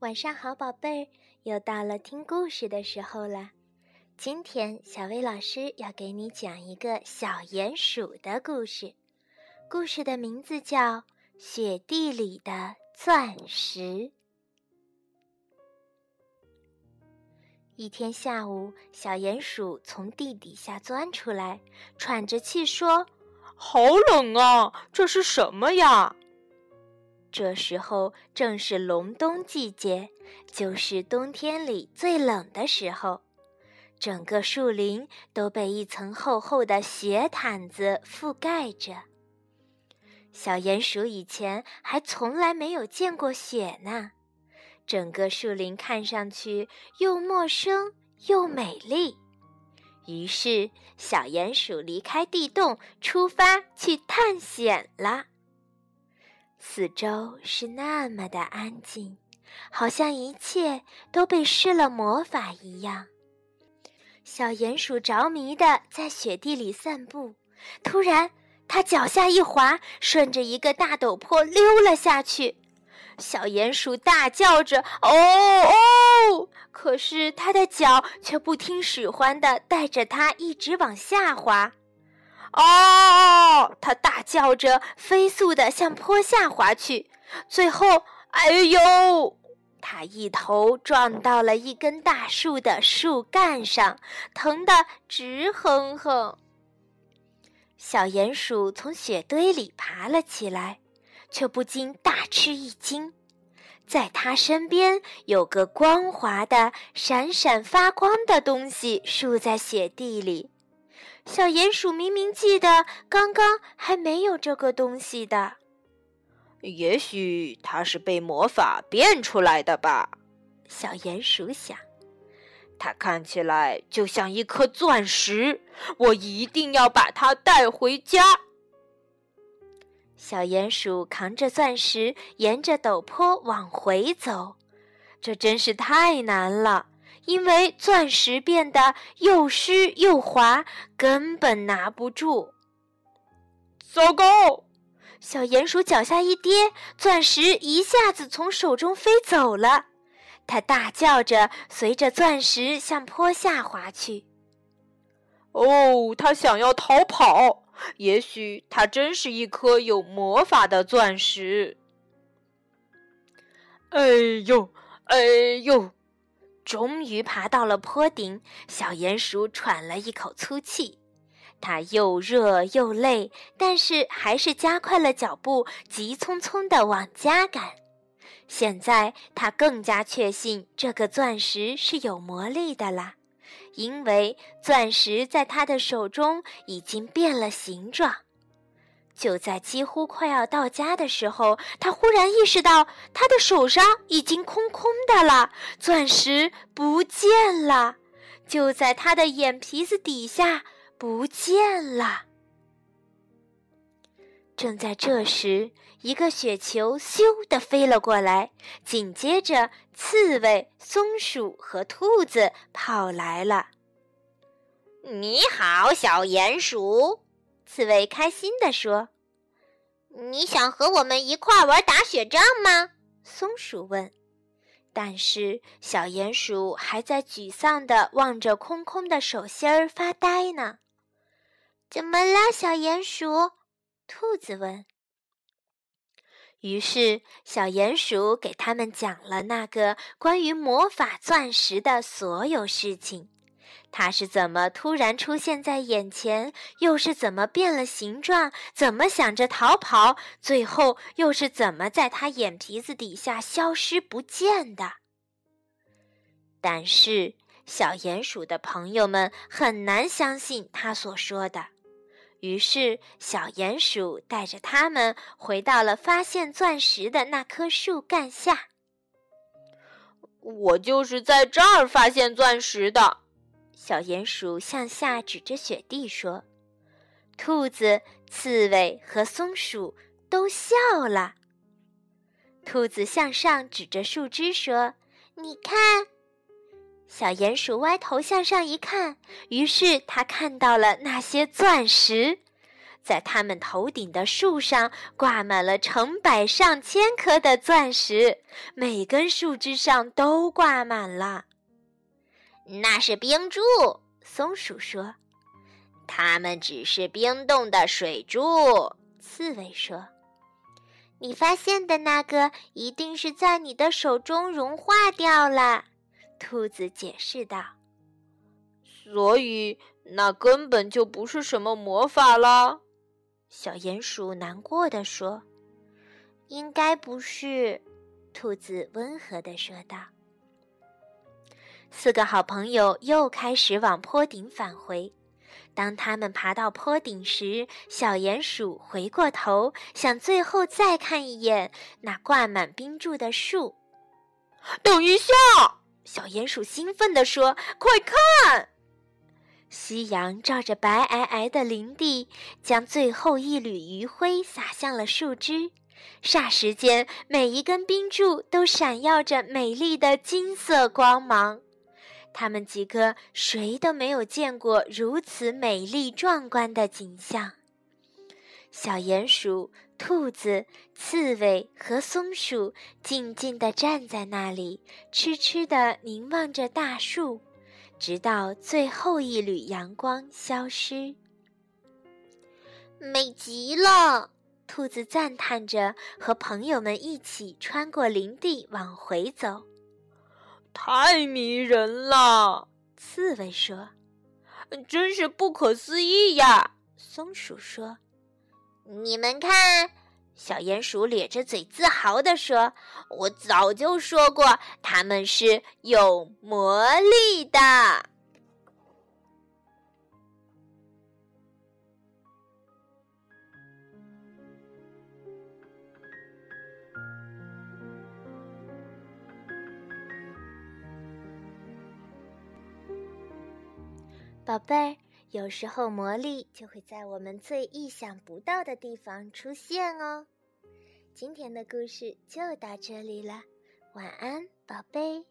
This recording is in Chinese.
晚上好，宝贝儿，又到了听故事的时候了。今天，小薇老师要给你讲一个小鼹鼠的故事，故事的名字叫《雪地里的钻石》。一天下午，小鼹鼠从地底下钻出来，喘着气说：“好冷啊，这是什么呀？”这时候正是隆冬季节，就是冬天里最冷的时候。整个树林都被一层厚厚的雪毯子覆盖着。小鼹鼠以前还从来没有见过雪呢。整个树林看上去又陌生又美丽。于是，小鼹鼠离开地洞，出发去探险了。四周是那么的安静，好像一切都被施了魔法一样。小鼹鼠着迷的在雪地里散步，突然，它脚下一滑，顺着一个大陡坡溜了下去。小鼹鼠大叫着：“哦哦！”可是它的脚却不听使唤的带着它一直往下滑。哦！他大叫着，飞速地向坡下滑去。最后，哎呦！他一头撞到了一根大树的树干上，疼得直哼哼。小鼹鼠从雪堆里爬了起来，却不禁大吃一惊，在他身边有个光滑的、闪闪发光的东西竖在雪地里。小鼹鼠明明记得刚刚还没有这个东西的，也许它是被魔法变出来的吧？小鼹鼠想。它看起来就像一颗钻石，我一定要把它带回家。小鼹鼠扛着钻石，沿着陡坡往回走，这真是太难了。因为钻石变得又湿又滑，根本拿不住。糟糕！小鼹鼠脚下一跌，钻石一下子从手中飞走了。它大叫着，随着钻石向坡下滑去。哦，它想要逃跑。也许它真是一颗有魔法的钻石。哎呦，哎呦！终于爬到了坡顶，小鼹鼠喘了一口粗气。它又热又累，但是还是加快了脚步，急匆匆地往家赶。现在它更加确信这个钻石是有魔力的啦，因为钻石在它的手中已经变了形状。就在几乎快要到家的时候，他忽然意识到他的手上已经空空的了，钻石不见了，就在他的眼皮子底下不见了。正在这时，一个雪球咻的飞了过来，紧接着，刺猬、松鼠和兔子跑来了。你好，小鼹鼠。刺猬开心地说：“你想和我们一块玩打雪仗吗？”松鼠问。但是小鼹鼠还在沮丧地望着空空的手心儿发呆呢。怎么了，小鼹鼠？兔子问。于是小鼹鼠给他们讲了那个关于魔法钻石的所有事情。它是怎么突然出现在眼前？又是怎么变了形状？怎么想着逃跑？最后又是怎么在他眼皮子底下消失不见的？但是小鼹鼠的朋友们很难相信他所说的。于是小鼹鼠带着他们回到了发现钻石的那棵树干下。我就是在这儿发现钻石的。小鼹鼠向下指着雪地说：“兔子、刺猬和松鼠都笑了。”兔子向上指着树枝说：“你看。”小鼹鼠歪头向上一看，于是他看到了那些钻石。在他们头顶的树上挂满了成百上千颗的钻石，每根树枝上都挂满了。那是冰柱，松鼠说。它们只是冰冻的水柱，刺猬说。你发现的那个一定是在你的手中融化掉了，兔子解释道。所以那根本就不是什么魔法了，小鼹鼠难过的说。应该不是，兔子温和的说道。四个好朋友又开始往坡顶返回。当他们爬到坡顶时，小鼹鼠回过头，想最后再看一眼那挂满冰柱的树。等一下！小鼹鼠兴奋地说：“快看！”夕阳照着白皑皑的林地，将最后一缕余晖洒向了树枝。霎时间，每一根冰柱都闪耀着美丽的金色光芒。他们几个谁都没有见过如此美丽壮观的景象。小鼹鼠、兔子、刺猬和松鼠静静地站在那里，痴痴地凝望着大树，直到最后一缕阳光消失。美极了！兔子赞叹着，和朋友们一起穿过林地往回走。太迷人了，刺猬说：“真是不可思议呀！”松鼠说：“你们看。”小鼹鼠咧着嘴自豪地说：“我早就说过，它们是有魔力的。”宝贝儿，有时候魔力就会在我们最意想不到的地方出现哦。今天的故事就到这里了，晚安，宝贝。